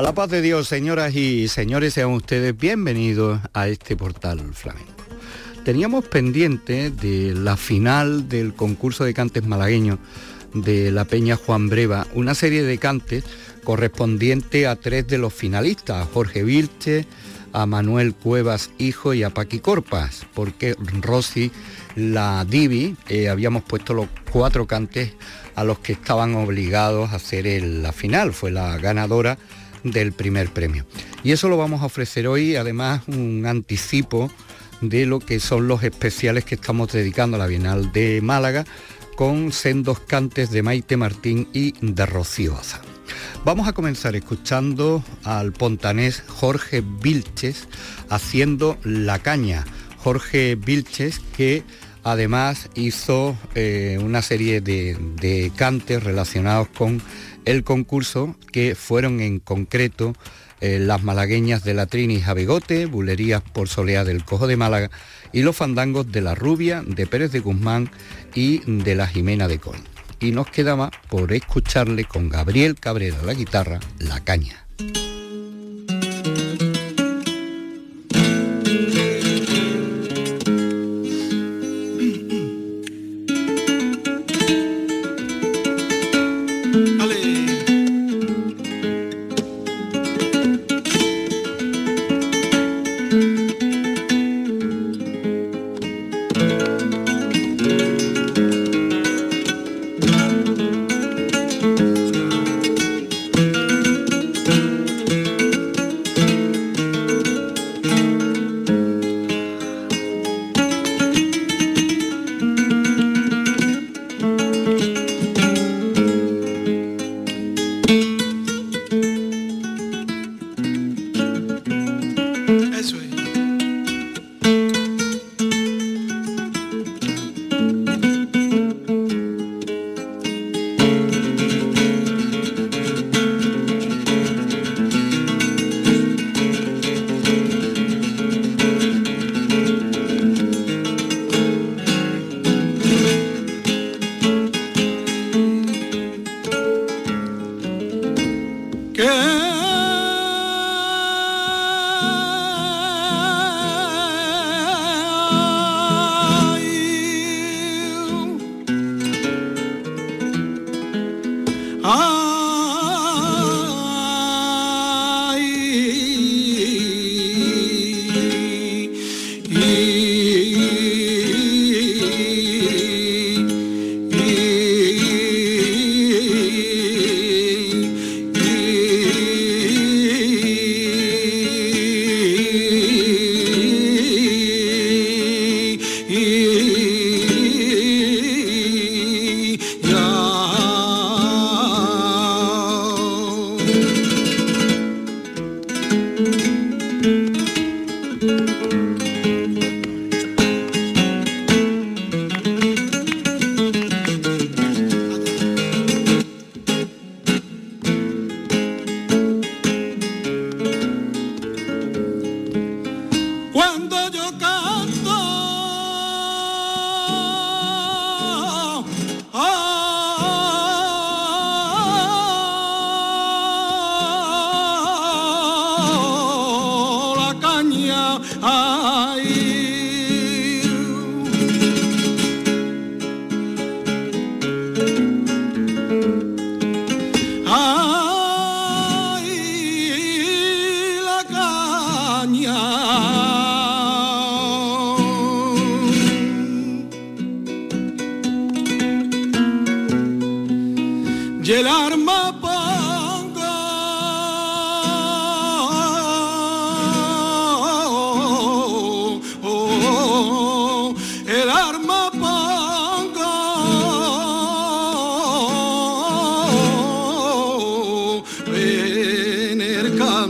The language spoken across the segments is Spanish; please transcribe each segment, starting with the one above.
A la paz de Dios, señoras y señores, sean ustedes bienvenidos a este portal flamenco. Teníamos pendiente de la final del concurso de cantes malagueños de la Peña Juan Breva, una serie de cantes correspondiente a tres de los finalistas, a Jorge Vilche, a Manuel Cuevas Hijo y a Paqui Corpas, porque Rosy, la Divi, eh, habíamos puesto los cuatro cantes a los que estaban obligados a hacer la final, fue la ganadora del primer premio. Y eso lo vamos a ofrecer hoy, además un anticipo de lo que son los especiales que estamos dedicando a la Bienal de Málaga con sendos cantes de Maite Martín y de Rocío. Vamos a comenzar escuchando al pontanés Jorge Vilches haciendo La Caña. Jorge Vilches que además hizo eh, una serie de, de cantes relacionados con el concurso que fueron en concreto eh, las malagueñas de la Trini Jabegote, bulerías por Soleá del Cojo de Málaga y los fandangos de la Rubia, de Pérez de Guzmán y de la Jimena de Coin. Y nos quedaba por escucharle con Gabriel Cabrera la guitarra, La Caña.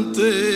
delante.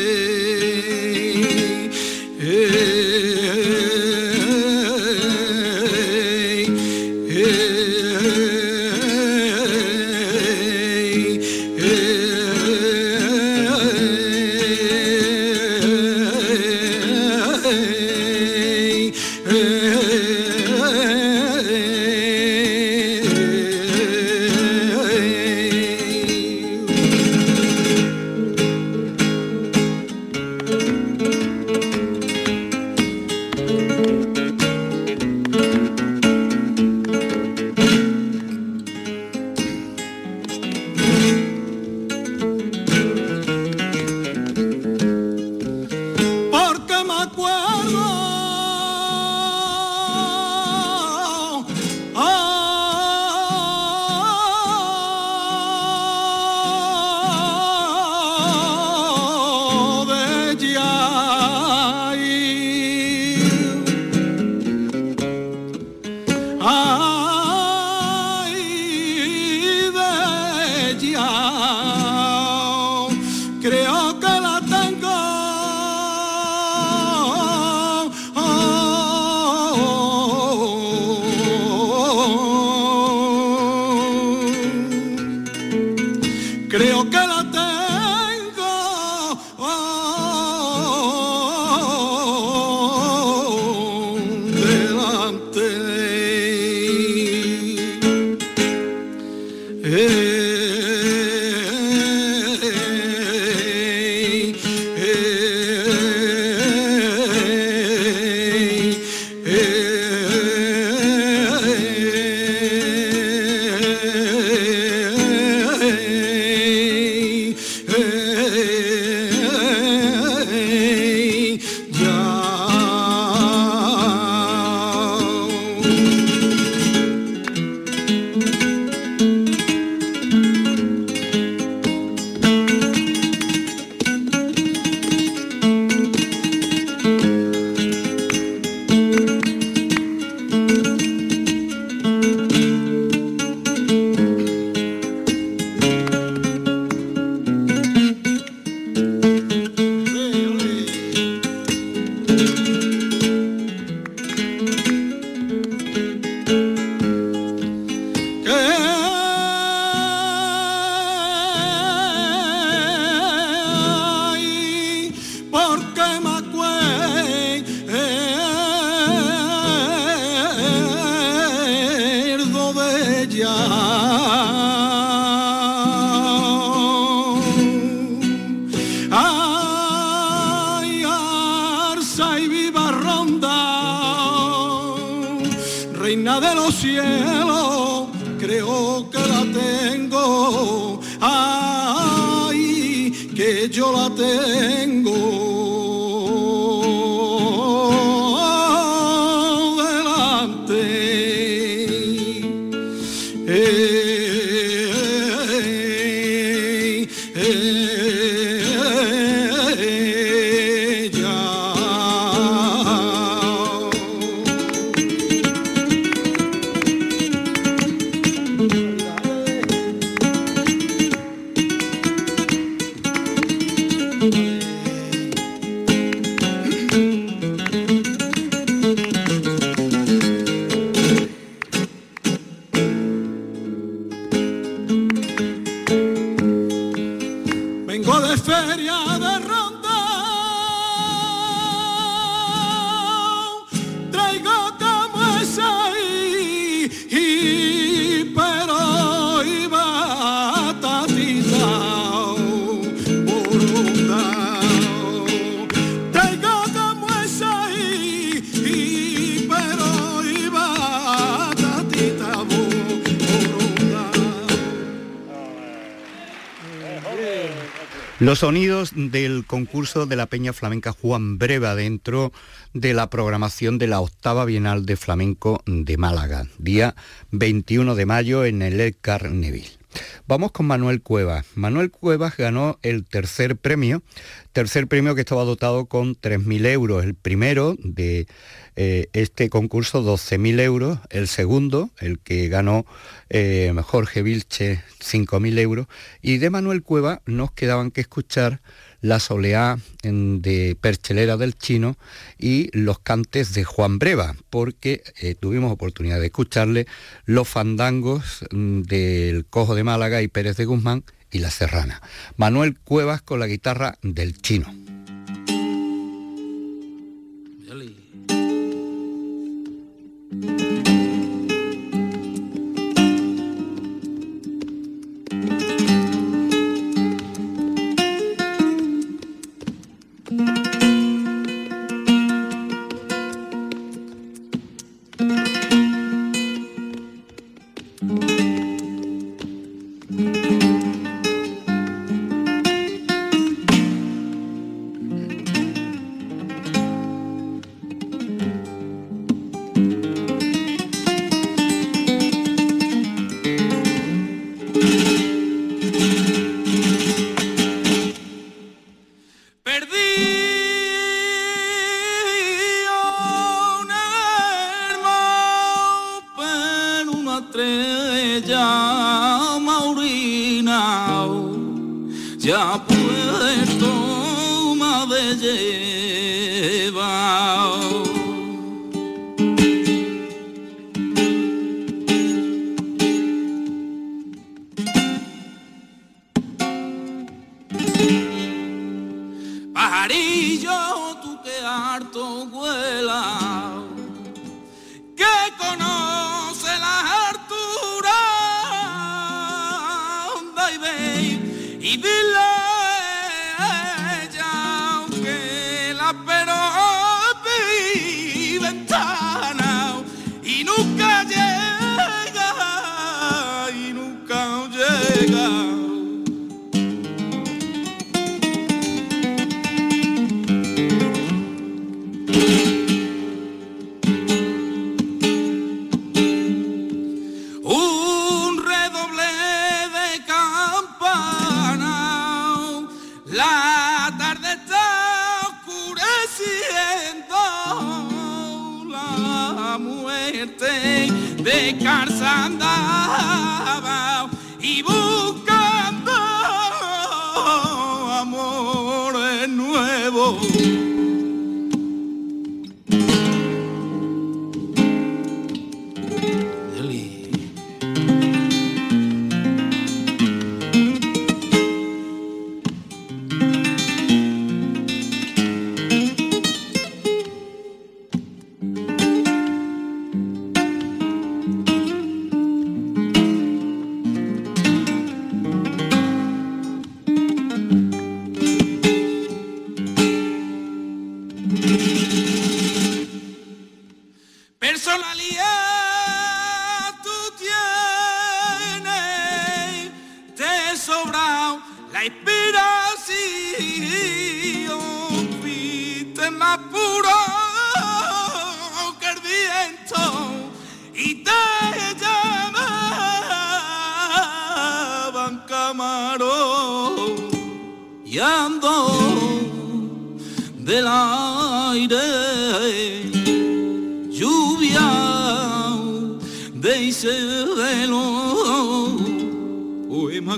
Los sonidos del concurso de la Peña Flamenca Juan Breva dentro de la programación de la octava Bienal de Flamenco de Málaga, día 21 de mayo en el El Carneville. Vamos con Manuel Cuevas. Manuel Cuevas ganó el tercer premio, tercer premio que estaba dotado con 3.000 euros. El primero de eh, este concurso 12.000 euros, el segundo, el que ganó eh, Jorge Vilche 5.000 euros, y de Manuel Cueva nos quedaban que escuchar la soleá de Perchelera del Chino y los cantes de Juan Breva, porque eh, tuvimos oportunidad de escucharle los fandangos mm, del Cojo de Málaga y Pérez de Guzmán y La Serrana. Manuel Cuevas con la guitarra del Chino.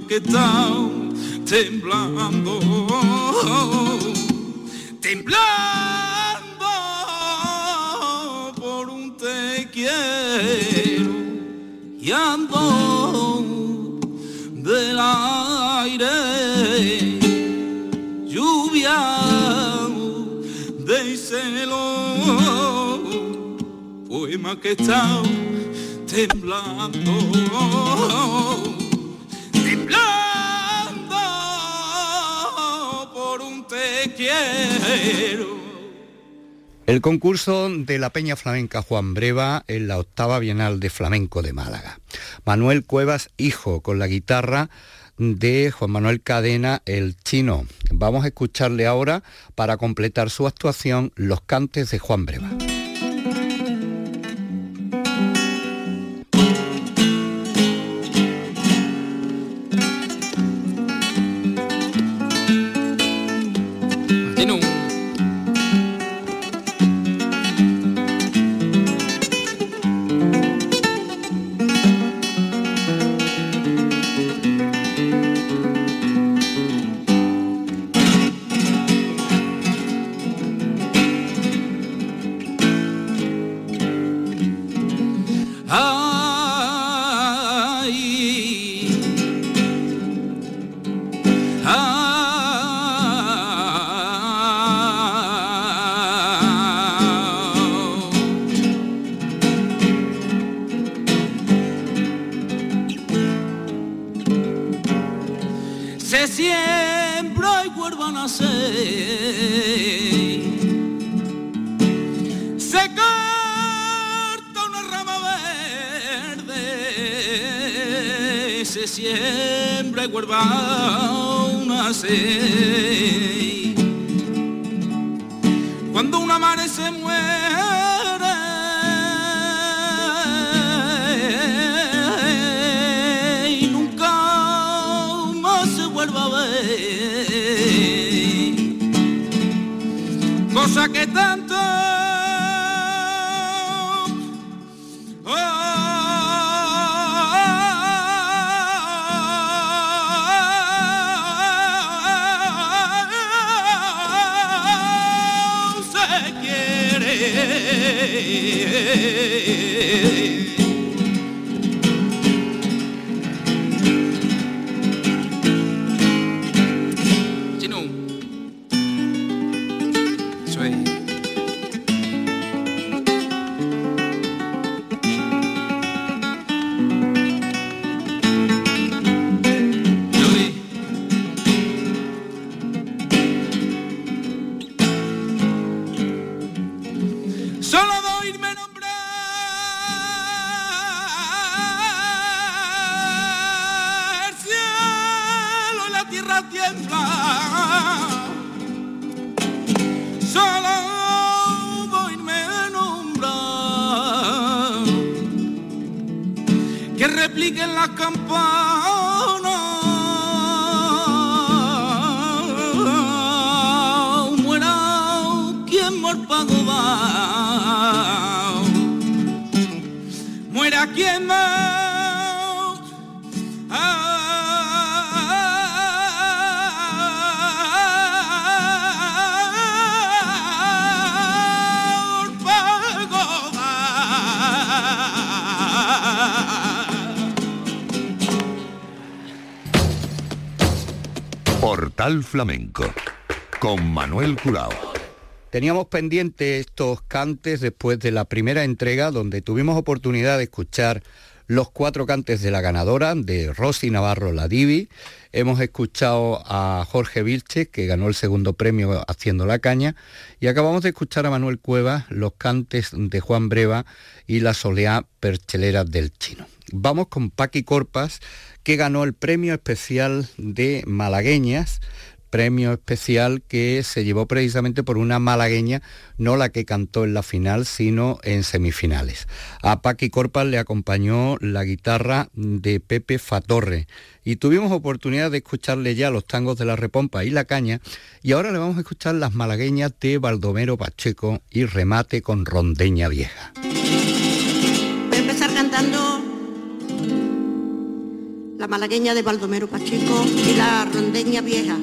que está temblando, temblando por un te quiero y ando del aire, lluvia de celo, poema que está temblando. El concurso de la Peña Flamenca Juan Breva en la octava Bienal de Flamenco de Málaga. Manuel Cuevas, hijo, con la guitarra de Juan Manuel Cadena, el chino. Vamos a escucharle ahora, para completar su actuación, los cantes de Juan Breva. siempre guarda una sed. Cuando una madre se muere y nunca más se vuelva a ver, cosa que tanto Hey. repliquen las campanas. Muera quien morpago va. Muera quien va. Flamenco con Manuel Curao. Teníamos pendientes estos cantes después de la primera entrega donde tuvimos oportunidad de escuchar los cuatro cantes de la ganadora, de Rosy Navarro La Divi. Hemos escuchado a Jorge Vilches, que ganó el segundo premio haciendo la caña. Y acabamos de escuchar a Manuel Cuevas, los cantes de Juan Breva y la soleá perchelera del chino. Vamos con Paqui Corpas, que ganó el premio especial de malagueñas, premio especial que se llevó precisamente por una malagueña, no la que cantó en la final, sino en semifinales. A Paqui Corpas le acompañó la guitarra de Pepe Fatorre y tuvimos oportunidad de escucharle ya los tangos de la repompa y la caña y ahora le vamos a escuchar las malagueñas de Baldomero Pacheco y remate con rondeña vieja. La malagueña de Baldomero Pacheco y la rondeña vieja.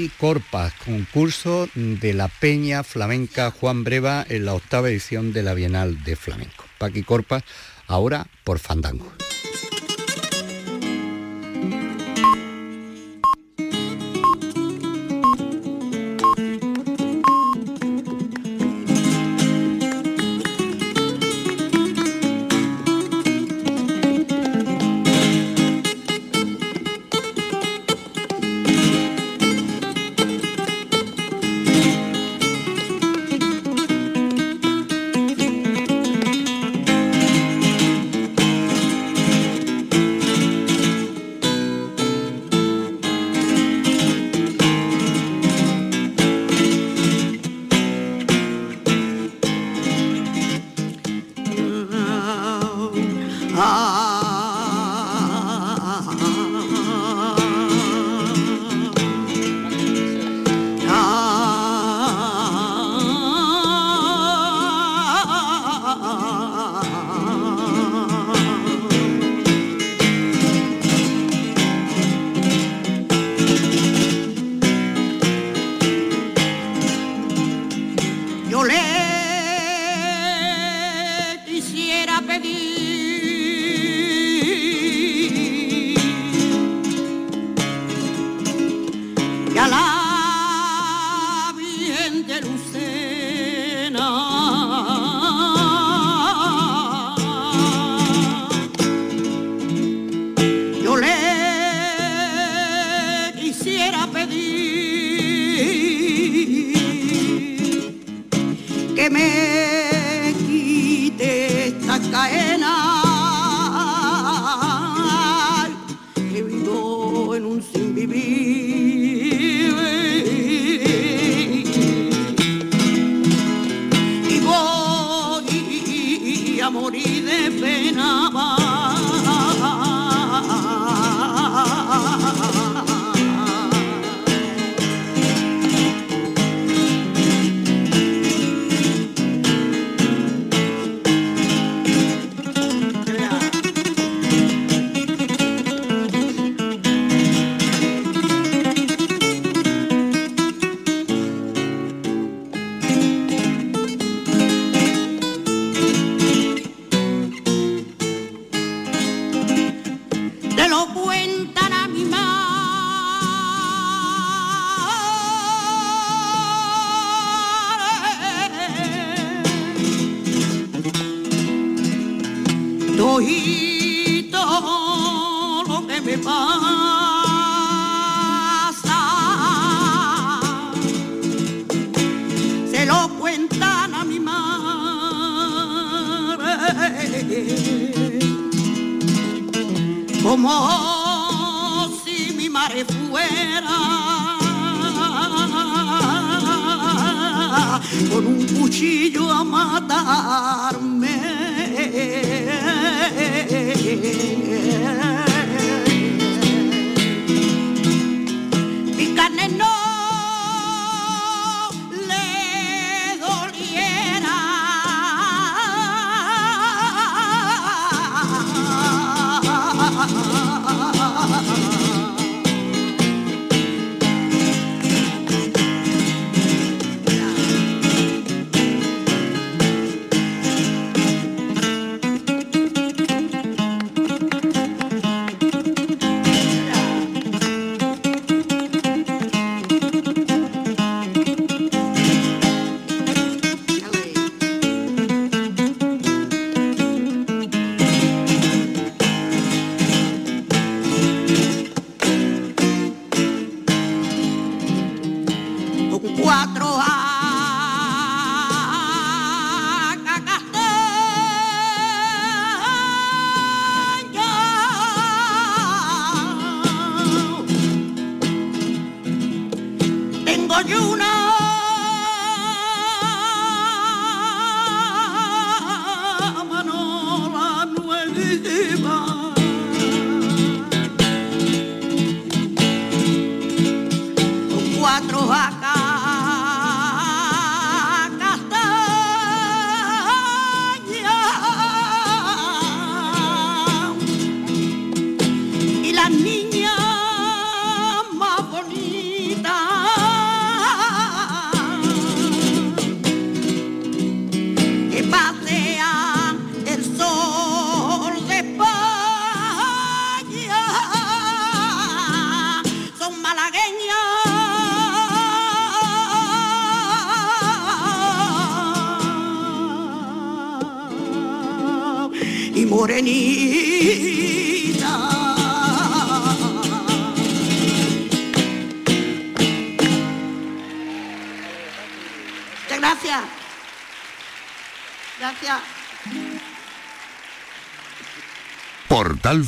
Paqui Corpas, concurso de la Peña Flamenca Juan Breva en la octava edición de la Bienal de Flamenco. Paqui Corpas, ahora por Fandango. lo que me pasa. Se lo cuentan a mi madre. Como si mi madre fuera con un cuchillo a matarme. yeah.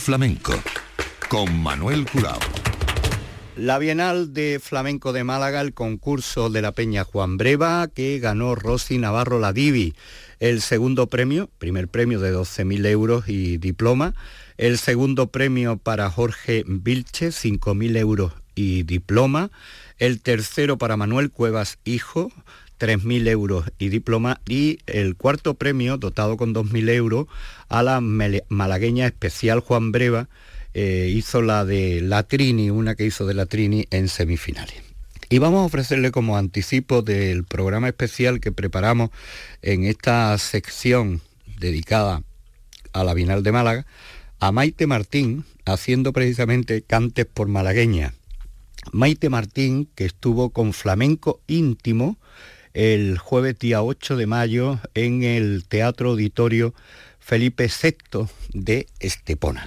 Flamenco con Manuel Curao. La Bienal de Flamenco de Málaga, el concurso de la Peña Juan Breva, que ganó Rosy Navarro la Divi. El segundo premio, primer premio de 12.000 euros y diploma. El segundo premio para Jorge Vilche, 5.000 euros y diploma. El tercero para Manuel Cuevas Hijo, 3.000 euros y diploma y el cuarto premio, dotado con 2.000 euros, a la malagueña especial Juan Breva, eh, hizo la de la Trini, una que hizo de la Trini en semifinales. Y vamos a ofrecerle como anticipo del programa especial que preparamos en esta sección dedicada a la Bienal de Málaga, a Maite Martín haciendo precisamente cantes por malagueña. Maite Martín, que estuvo con flamenco íntimo el jueves día 8 de mayo en el Teatro Auditorio Felipe VI de Estepona.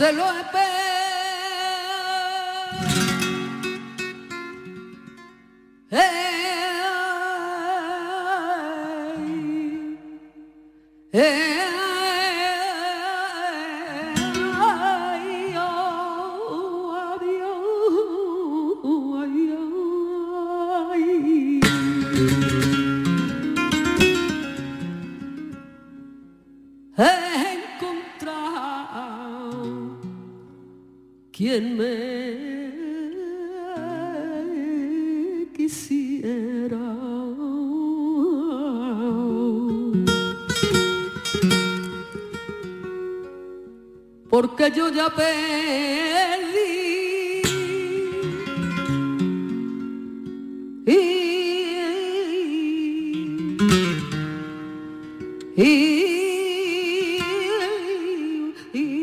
Se lo porque yo ya perdí. Y, y, y,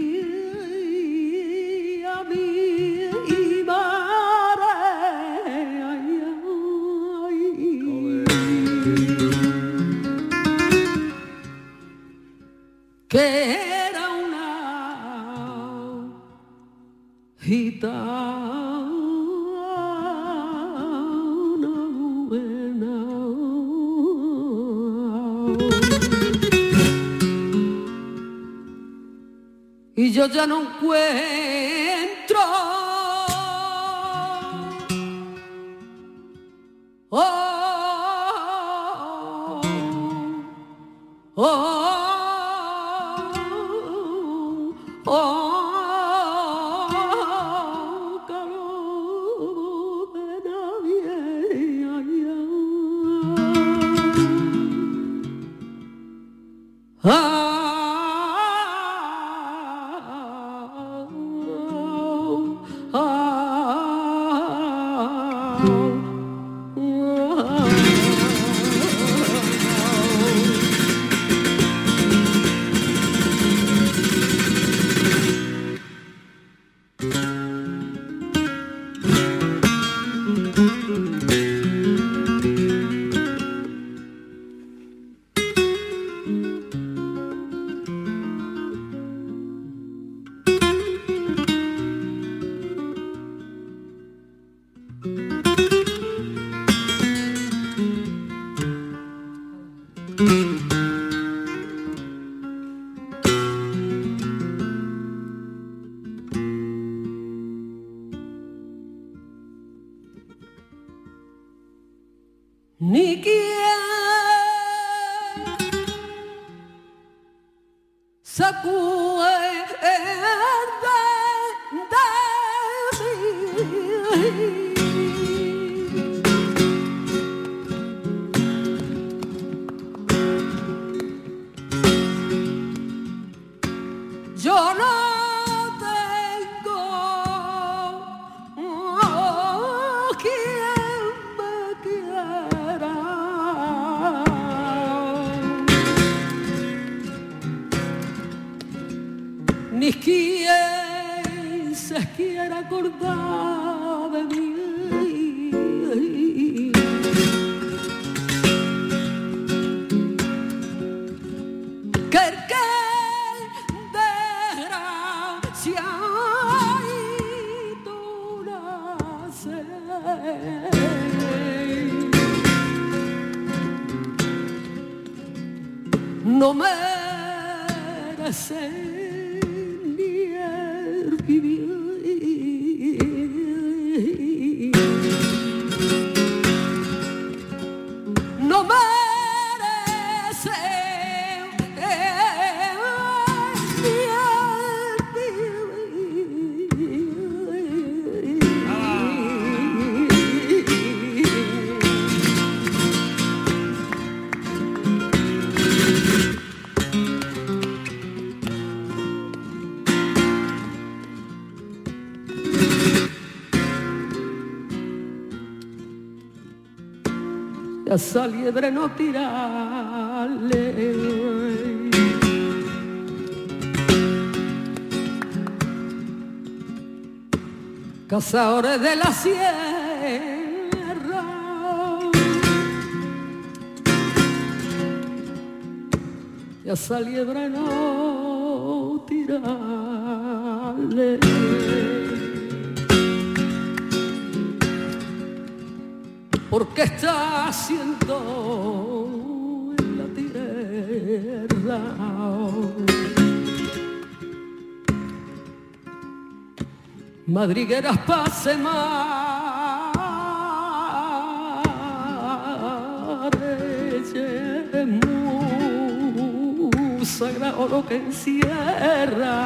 ya no encuentro. Nikki. Esa liebre no tirarle. Cazadores de la sierra. Y esa liebre no tirarle. Porque está haciendo en la tierra. Madrigueras pase es sagrado lo que encierra.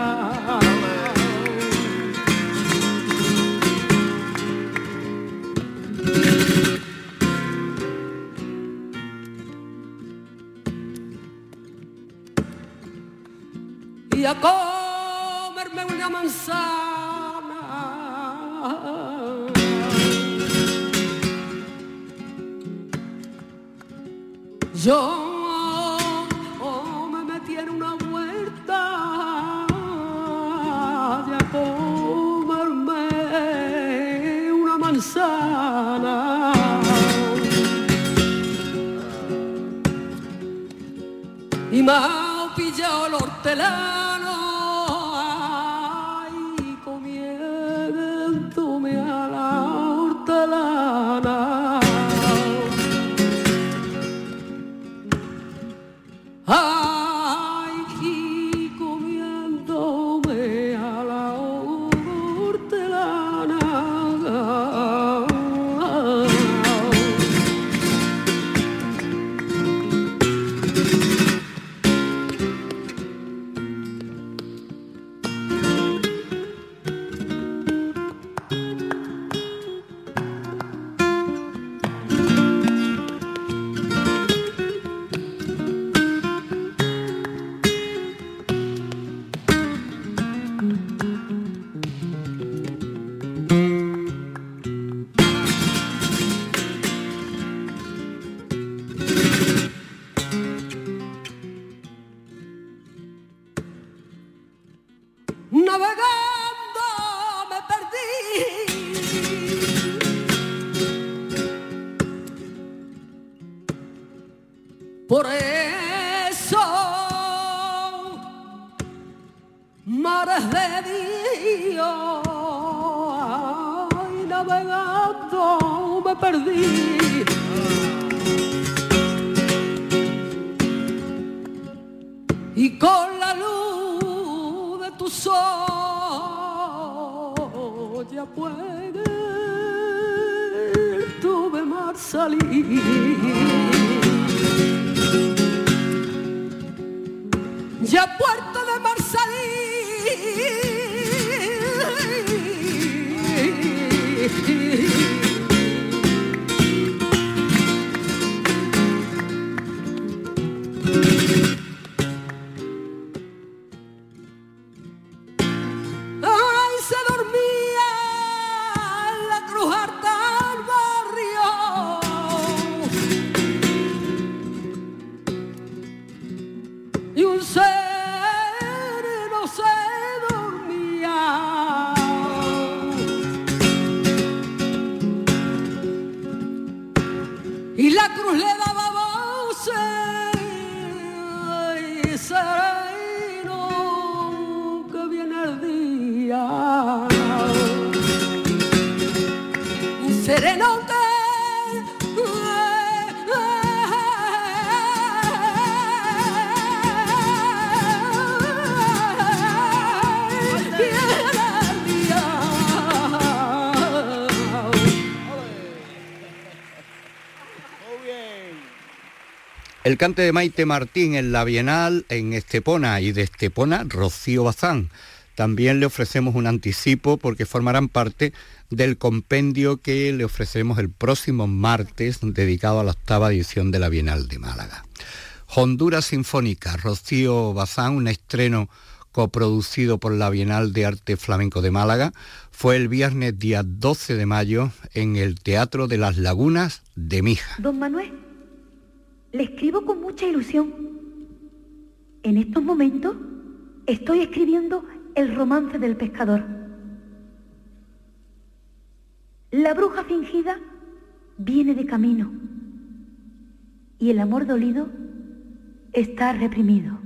El cante de Maite Martín en la Bienal en Estepona y de Estepona Rocío Bazán. También le ofrecemos un anticipo porque formarán parte del compendio que le ofreceremos el próximo martes dedicado a la octava edición de la Bienal de Málaga. Honduras Sinfónica, Rocío Bazán, un estreno coproducido por la Bienal de Arte Flamenco de Málaga, fue el viernes día 12 de mayo en el Teatro de las Lagunas de Mija. Don Manuel, le escribo con mucha ilusión. En estos momentos estoy escribiendo el romance del pescador. La bruja fingida viene de camino y el amor dolido está reprimido.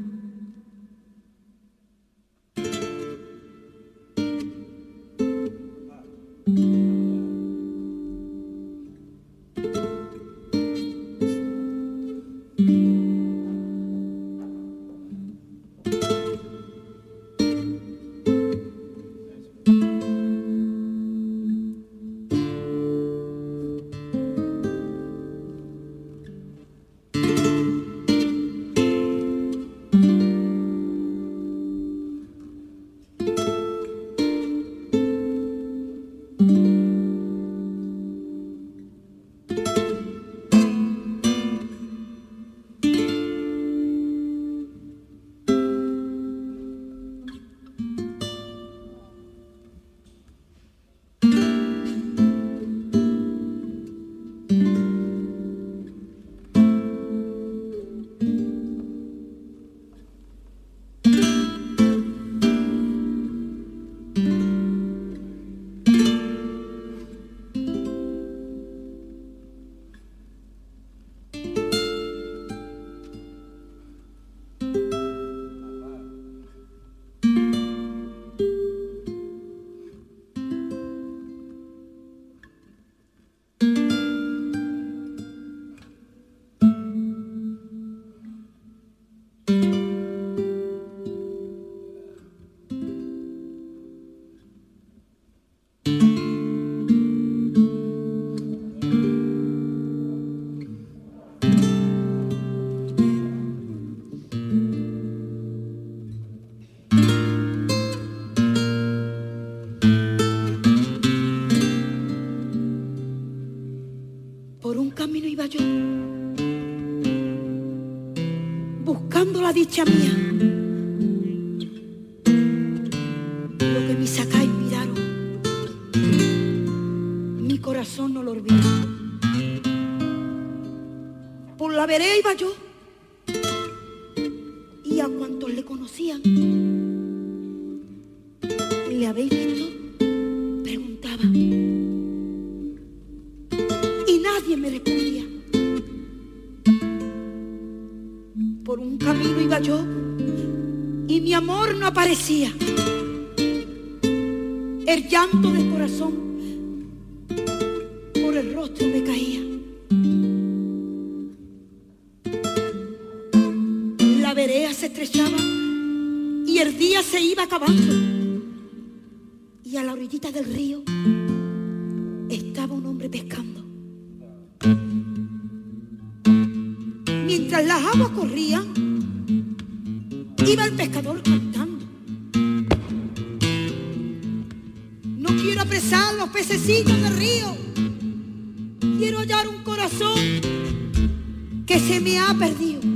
Que se me ha perdido.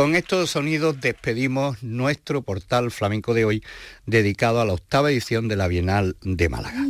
Con estos sonidos despedimos nuestro portal flamenco de hoy, dedicado a la octava edición de la Bienal de Málaga.